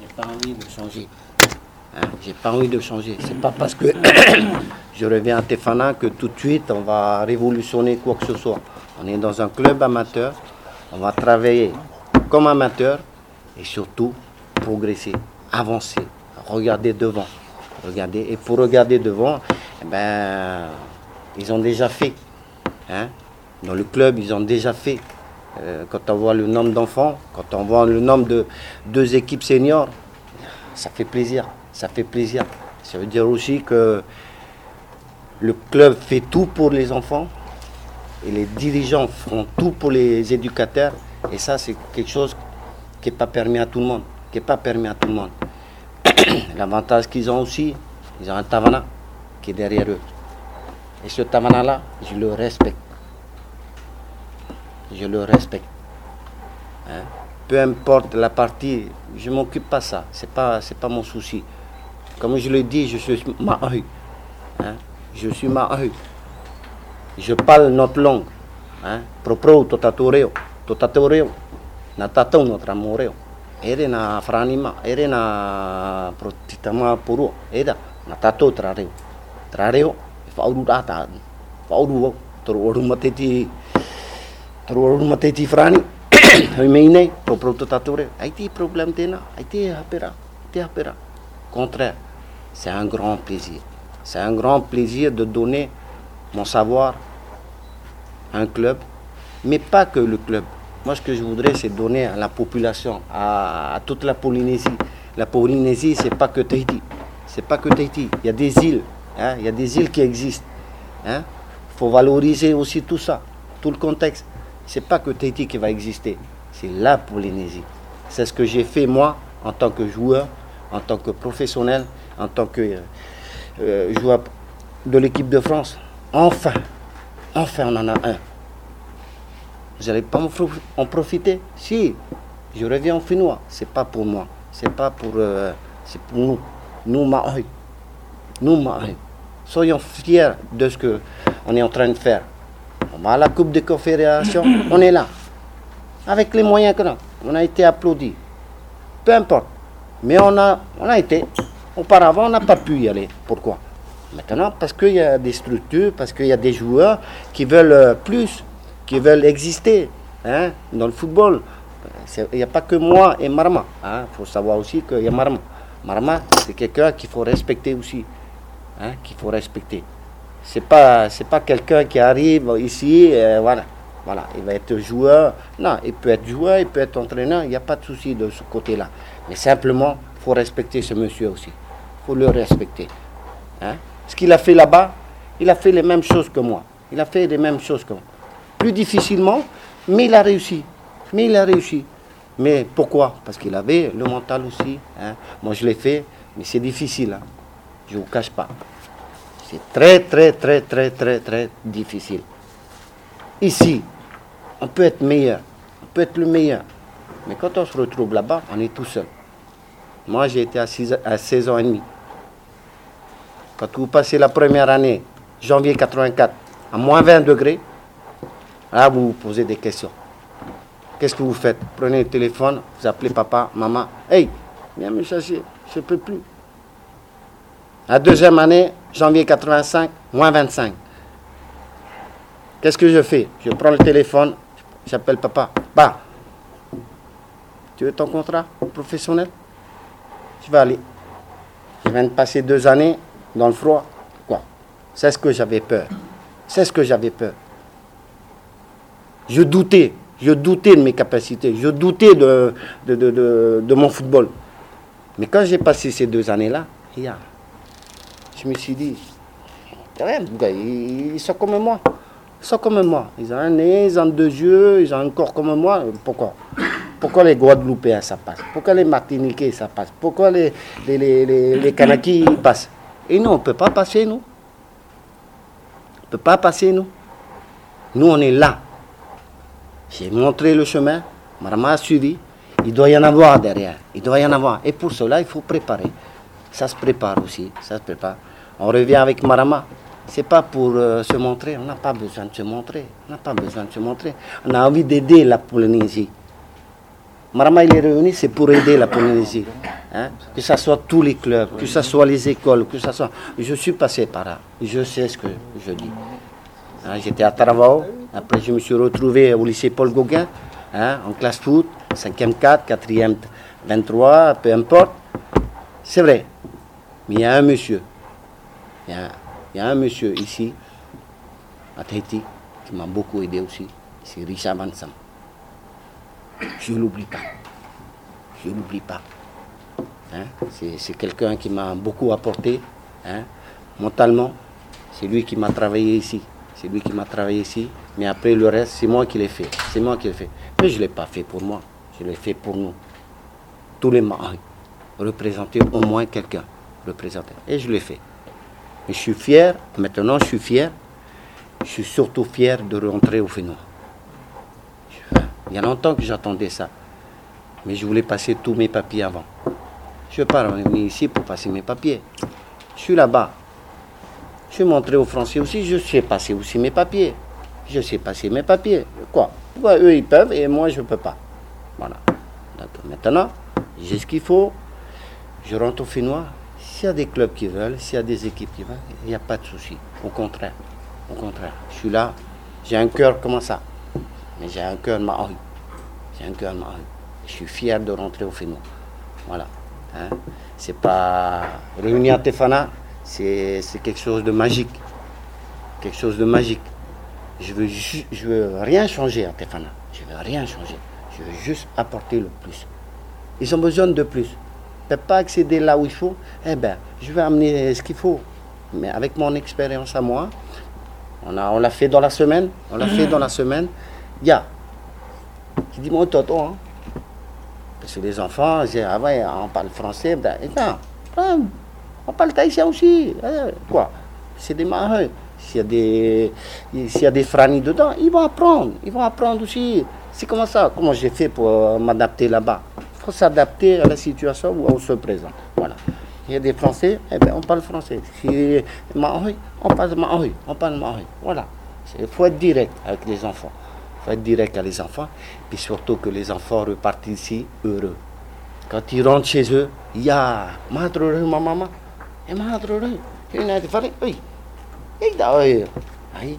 J'ai pas envie de changer. Hein, J'ai pas envie de changer. C'est pas parce que je reviens à Tefana que tout de suite on va révolutionner quoi que ce soit. On est dans un club amateur. On va travailler comme amateur et surtout progresser, avancer, regarder devant. Regarder. Et pour regarder devant, eh ben, ils ont déjà fait. hein. Dans le club, ils ont déjà fait. Euh, quand on voit le nombre d'enfants, quand on voit le nombre de deux équipes seniors, ça fait plaisir. Ça fait plaisir. Ça veut dire aussi que le club fait tout pour les enfants et les dirigeants font tout pour les éducateurs. Et ça, c'est quelque chose qui n'est pas permis à tout le monde. Qui n'est pas permis à tout le monde. L'avantage qu'ils ont aussi, ils ont un Tavana qui est derrière eux. Et ce Tavana-là, je le respecte. Je le respecte. Hein? Peu importe la partie, je ne m'occupe pas de ça. Ce n'est pas, pas mon souci. Comme je le dis, je suis Mahoy. Hein? Je suis Mahoy. Je parle notre langue. Hein? Proprio totatoreo. Totatoreo. Na tatão notre amoreo. Ere na franima. Ere na protitama puro. Eda. Na tatou trareo. Trareo. Fauru data. Fauru. Toro Haïti problème. Contraire. C'est un grand plaisir. C'est un grand plaisir de donner mon savoir à un club, mais pas que le club. Moi, ce que je voudrais, c'est donner à la population, à, toute la Polynésie. La Polynésie, c'est pas que Tahiti. C'est pas que Tahiti. Il y a des îles. hein, Il y a des îles qui existent. Il faut valoriser aussi tout ça, tout le contexte. C'est pas que Tahiti qui va exister. C'est la Polynésie. C'est ce que j'ai fait moi en tant que joueur, en tant que professionnel, en tant que euh, euh, joueur de l'équipe de France. Enfin, enfin on en a un. Vous n'allez pas en pro- en profiter? Si, je reviens en finnois. C'est pas pour moi. C'est pas pour. euh, c'est pour nous. Nous, Mahoy. Nous, Mahoy. Soyons fiers de ce que on est en train de faire. À la Coupe des Confédérations, on est là. Avec les moyens qu'on a. On a été applaudis. Peu importe. Mais on a, été. Auparavant, on n'a pas pu y aller. Pourquoi? Maintenant, parce qu'il y a des structures, parce qu'il y a des joueurs qui veulent euh, plus, qui veulent exister hein, dans le football. Il n'y a pas que moi et Marma. Il faut savoir aussi qu'il y a Marma. Marma, c'est quelqu'un qu'il faut respecter aussi. hein, qu'il faut respecter. C'est pas, pas quelqu'un qui arrive ici, euh, voilà. Voilà, il va être joueur. Non, il peut être joueur, il peut être entraîneur, il n'y a pas de souci de ce côté-là. Mais simplement, faut respecter ce monsieur aussi. Faut le respecter. Hein? Ce qu'il a fait là-bas, il a fait les mêmes choses que moi. Il a fait les mêmes choses que moi. Plus difficilement, mais il a réussi. Mais il a réussi. Mais pourquoi? Parce qu'il avait le mental aussi. hein. Moi, je l'ai fait, mais c'est difficile. hein. Je ne vous cache pas. C'est très, très, très, très, très, très difficile. Ici, on peut être meilleur. On peut être le meilleur. Mais quand on se retrouve là-bas, on est tout seul. Moi, j'ai été à, à 16 ans et demi. Quand vous passez la première année, janvier 84, à moins 20 degrés, là, vous vous posez des questions. Qu'est-ce que vous faites? Prenez le téléphone, vous appelez papa, maman. Hey, viens me chercher, je ne peux plus. La deuxième année, janvier 85, moins 25. Qu'est-ce que je fais? Je prends le téléphone, j'appelle papa. Bah, tu veux ton contrat professionnel? Je vais aller. Je viens de passer deux années dans le froid. Quoi? C'est ce que j'avais peur. C'est ce que j'avais peur. Je doutais. Je doutais de mes capacités. Je doutais de, mon football. Mais quand j'ai passé ces deux années-là, regarde, je me suis dit, quand même, gars, ils, sont comme moi. Ils sont comme moi. Ils ont un nez, ils ont deux yeux, ils ont un corps comme moi. Pourquoi? Pourquoi les Guadeloupéens, ça passe? Pourquoi les Martiniquais, ça passe? Pourquoi les, les, les, les, les Kanakis, ils passent? Et nous, on ne peut pas passer, nous. On ne peut pas passer, nous. Nous, on est là. J'ai montré le chemin, Marama a suivi. Il doit y en avoir derrière. Il doit y en avoir. Et pour cela, il faut préparer. Ça se prépare aussi. Ça se prépare. On revient avec Marama. C'est pas pour euh, se montrer. On n'a pas besoin de se montrer. On n'a pas besoin de se montrer. On a envie d'aider la Polynésie. Marama, il est revenu, c'est pour aider la Polynésie. Hein. Que ce soit tous les clubs, que ce soit les écoles, que ce soit. Je suis passé par là. Je sais ce que je dis. Hein, j'étais à Taravao. Après, je me suis retrouvé au lycée Paul Gauguin, hein, en classe foot, 5e 4, 4e 23, peu importe. C'est vrai. Mais il y a un monsieur. Il y a, un monsieur ici, à Tahiti, qui m'a beaucoup aidé aussi. C'est Richard Vansam. Je ne l'oublie pas. Je ne l'oublie pas. Hein? C'est quelqu'un qui m'a beaucoup apporté hein? mentalement. C'est lui qui m'a travaillé ici. C'est lui qui m'a travaillé ici. Mais après le reste, c'est moi qui l'ai fait. C'est moi qui l'ai fait. Mais je ne l'ai pas fait pour moi. Je l'ai fait pour nous. Tous les maris. Représenter au moins quelqu'un. Représenter. Et je l'ai fait. Mais je suis fier. Maintenant, je suis fier. Je suis surtout fier de rentrer au Fénois. Il y a longtemps que j'attendais ça. Mais je voulais passer tous mes papiers avant. Je ne vais pas revenir ici pour passer mes papiers. Je suis là-bas. Je suis montré aux Français aussi, je sais passer aussi mes papiers. Je sais passer mes papiers. Quoi? Eux, ils peuvent et moi, je ne peux pas? Voilà. Maintenant, j'ai ce qu'il faut. Je rentre au Finnois. S'il y a des clubs qui veulent, s'il y a des équipes qui veulent, il n'y a pas de souci. Au contraire. Au contraire. Je suis là. J'ai un cœur comme ça. Mais j'ai un cœur de J'ai un cœur de Je suis fier de rentrer au Finnois. Voilà. Hein? C'est pas. Réunir Tefana, c'est quelque chose de magique. Quelque chose de magique. Je veux, je veux rien changer à Tefana. Je veux rien changer. Je veux juste apporter le plus. Ils ont besoin de plus. Ne peuvent pas accéder là où il faut. Eh bien, je vais amener ce qu'il faut. Mais avec mon expérience à moi, on l'a on fait dans la semaine. On l'a fait dans la semaine. Il y a. Qui dit mon toto, hein. Parce que les enfants, avant, on parle français, ben, on parle thaïsien aussi. Hein, quoi C'est des marins. S'il y a des, s'il y a des franis dedans, ils vont apprendre. Ils vont apprendre aussi. C'est comment ça Comment j'ai fait pour euh, m'adapter là-bas? Faut s'adapter à la situation où on se présente. Voilà. Il y a des Français, eh ben, on parle français. Si on parle Maori. On parle Maori. Voilà. Il faut être direct avec les enfants faut être direct à les enfants, puis surtout que les enfants repartent ici heureux. Quand ils rentrent chez eux, il y a ma ma maman, et ma il a fait, oui, oui,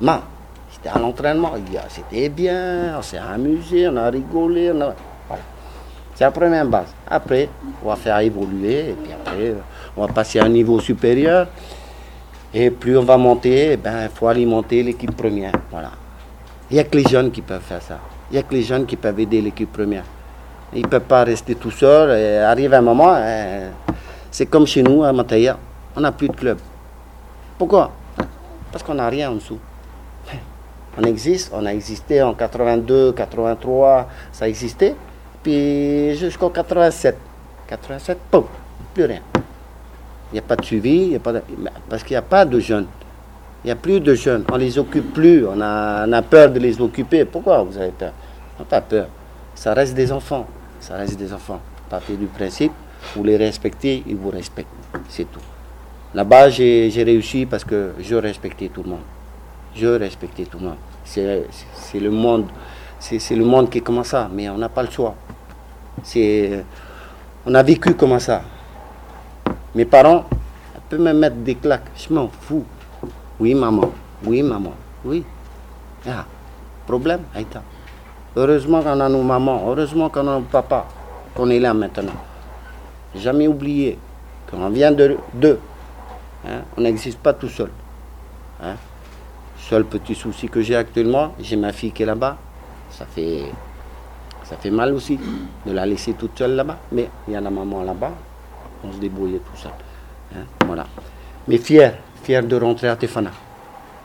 ma, c'était à l'entraînement, c'était bien, on s'est amusé, on a rigolé, on a... C'est la première base. Après, on va faire évoluer, et puis après, on va passer à un niveau supérieur. Et plus on va monter, il ben, faut alimenter l'équipe première. Voilà. Il n'y a que les jeunes qui peuvent faire ça. Il n'y a que les jeunes qui peuvent aider l'équipe première. Ils ne peuvent pas rester tout seuls. Arrive un moment, hein, c'est comme chez nous à Mataya, on n'a plus de club. Pourquoi? Parce qu'on n'a rien en dessous. On existe, on a existé en 82, 83, ça existait. Puis jusqu'en 87. 87, pouf, plus rien. Il n'y a pas de suivi, a pas parce qu'il n'y a pas de jeunes. Il n'y a plus de jeunes, on ne les occupe plus, on a, peur de les occuper. Pourquoi vous avez peur? On n'a pas peur. Ça reste des enfants, ça reste des enfants. Partir du principe, vous les respectez, ils vous respectent. C'est tout. Là-bas, j'ai réussi parce que je respectais tout le monde. Je respectais tout le monde. C'est le monde, c'est le monde qui est comme ça, mais on n'a pas le choix. On a vécu comme ça. Mes parents peuvent me mettre des claques, je m'en fous. Oui, maman. Oui, maman. Oui. Ah, problème, Aïta. Heureusement qu'on a nos mamans, heureusement qu'on a nos papas, qu'on est là maintenant. Jamais oublié qu'on vient de deux. Hein? On n'existe pas tout seul. Hein? Seul petit souci que j'ai actuellement, j'ai ma fille qui est là-bas. Ça fait, ça fait mal aussi de la laisser toute seule là-bas. Mais il y a la maman là-bas. On se débrouille tout seul. Hein? Voilà. Mais fier, fier de rentrer à Tefana,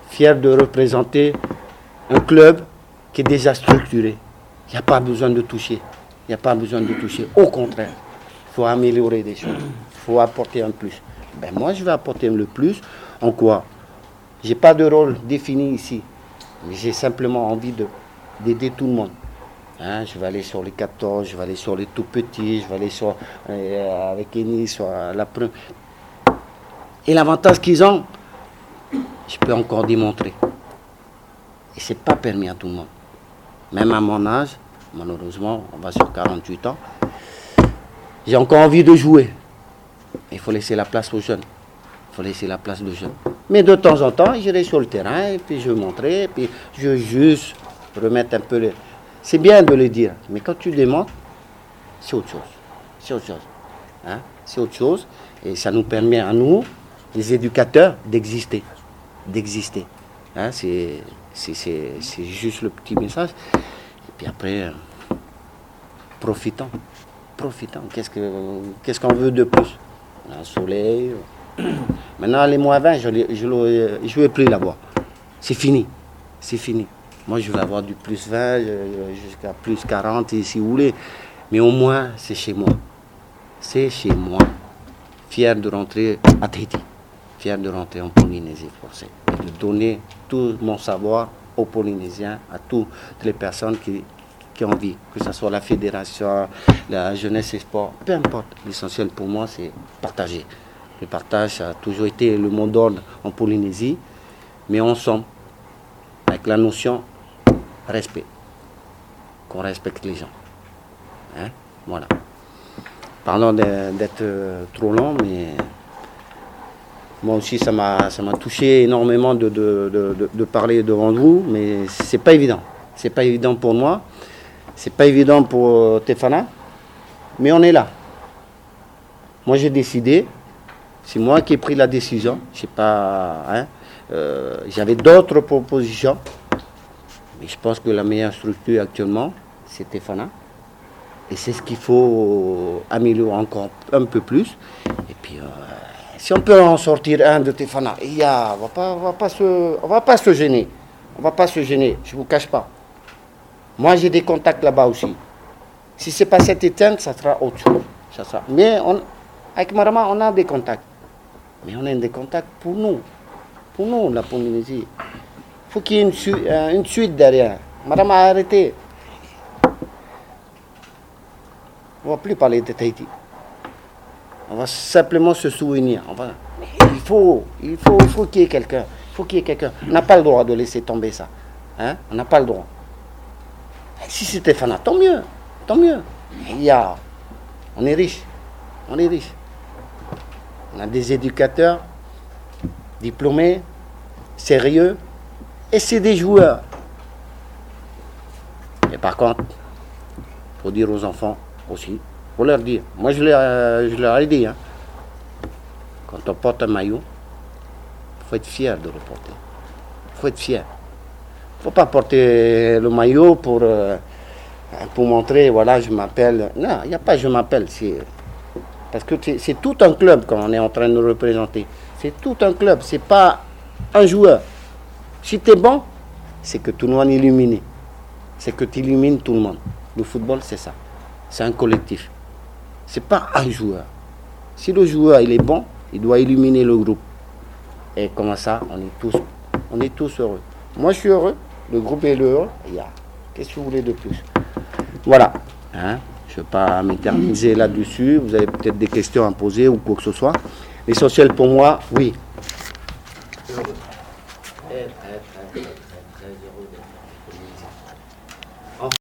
fier de représenter un club qui est déjà structuré. Il n'y a pas besoin de toucher. Il n'y a pas besoin de toucher. Au contraire, il faut améliorer des choses. Il faut apporter un plus. Ben moi, je vais apporter le plus. En quoi? Je n'ai pas de rôle défini ici. Mais j'ai simplement envie d'aider tout le monde. Hein, je vais aller sur les 14, je vais aller sur les tout petits, je vais aller sur, euh, avec Ennis, sur la première. Et l'avantage qu'ils ont, je peux encore démontrer. Et ce n'est pas permis à tout le monde. Même à mon âge, Malheureusement, on va sur 48 ans. J'ai encore envie de jouer. Il faut laisser la place aux jeunes. Il faut laisser la place aux jeunes. Mais de temps en temps, j'irai sur le terrain et puis je montrer, et puis je juste remettre un peu le... C'est bien de le dire, mais quand tu demandes, c'est autre chose. C'est autre chose. Hein? C'est autre chose. Et ça nous permet à nous, les éducateurs, d'exister. D'exister. Hein? C'est juste le petit message. Et puis après, euh, profitons. Profitons. Qu'est-ce qu'on ce qu'on veut de plus? Un soleil. Maintenant, les moins 20, je ne vais plus l'avoir. C'est fini. C'est fini. Moi, je vais avoir du plus 20 euh, jusqu'à plus 40 si vous voulez. Mais au moins, c'est chez moi. C'est chez moi. Fier de rentrer à Tahiti. Fier de rentrer en Polynésie française. Et de donner tout mon savoir aux Polynésiens, à toutes les personnes qui, qui ont envie. Que ce soit la fédération, la jeunesse et sport, peu importe. L'essentiel pour moi, c'est partager. Le partage a toujours été le mot d'ordre en Polynésie, mais ensemble, avec la notion respect. Qu'on respecte les gens. Hein? Voilà. Pardon d'être euh, trop long, mais moi aussi, ça m'a touché énormément de, parler devant vous, mais c'est pas évident. C'est pas évident pour moi. C'est pas évident pour euh, Tefana, mais on est là. Moi, j'ai décidé, c'est moi qui ai pris la décision. Je sais pas. Hein, euh, j'avais d'autres propositions. Mais je pense que la meilleure structure actuellement, c'est Tefana. Et c'est ce qu'il faut améliorer encore un peu plus. Et puis, euh, si on peut en sortir un de Tefana, on ne va, pas se, va pas se gêner. On va pas se gêner, je ne vous cache pas. Moi, j'ai des contacts là-bas aussi. Si ce n'est pas cette éteinte, ça sera autre chose. Ça. Mais on, avec Marama, on a des contacts. Mais on a des contacts pour nous. Pour nous, la Polynésie. Faut qu'il y ait une, euh, une, suite derrière. Madame a arrêté. On ne va plus parler de Tahiti. On va simplement se souvenir. il faut, il faut, il faut qu'il y ait quelqu'un. Il faut qu'il y ait quelqu'un. On n'a pas le droit de laisser tomber ça. Hein? On n'a pas le droit. Si c'était Fana, tant mieux. Tant mieux. Il y a, on est riche. On est riche. On a des éducateurs diplômés, sérieux, et c'est des joueurs. Et par contre, il faut dire aux enfants aussi, il faut leur dire. Moi, je leur, euh, je leur ai dit, hein. quand on porte un maillot, il faut être fier de le porter. Il faut être fier. Il ne faut pas porter le maillot pour, euh, pour montrer, voilà, je m'appelle. Non, il n'y a pas je m'appelle. Parce que c'est tout un club qu'on est en train de représenter. C'est tout un club, c'est pas un joueur. Si tu es bon, c'est que tout le monde est illuminé. C'est que tu illumines tout le monde. Le football, c'est ça. C'est un collectif. C'est pas un joueur. Si le joueur il est bon, il doit illuminer le groupe. Et comme ça, on est tous, on est tous heureux. Moi, je suis heureux. Le groupe est heureux. Qu'est-ce que vous voulez de plus? Voilà. Hein je ne vais pas m'éterniser là-dessus. Vous avez peut-être des questions à poser ou quoi que ce soit. L'essentiel pour moi, oui.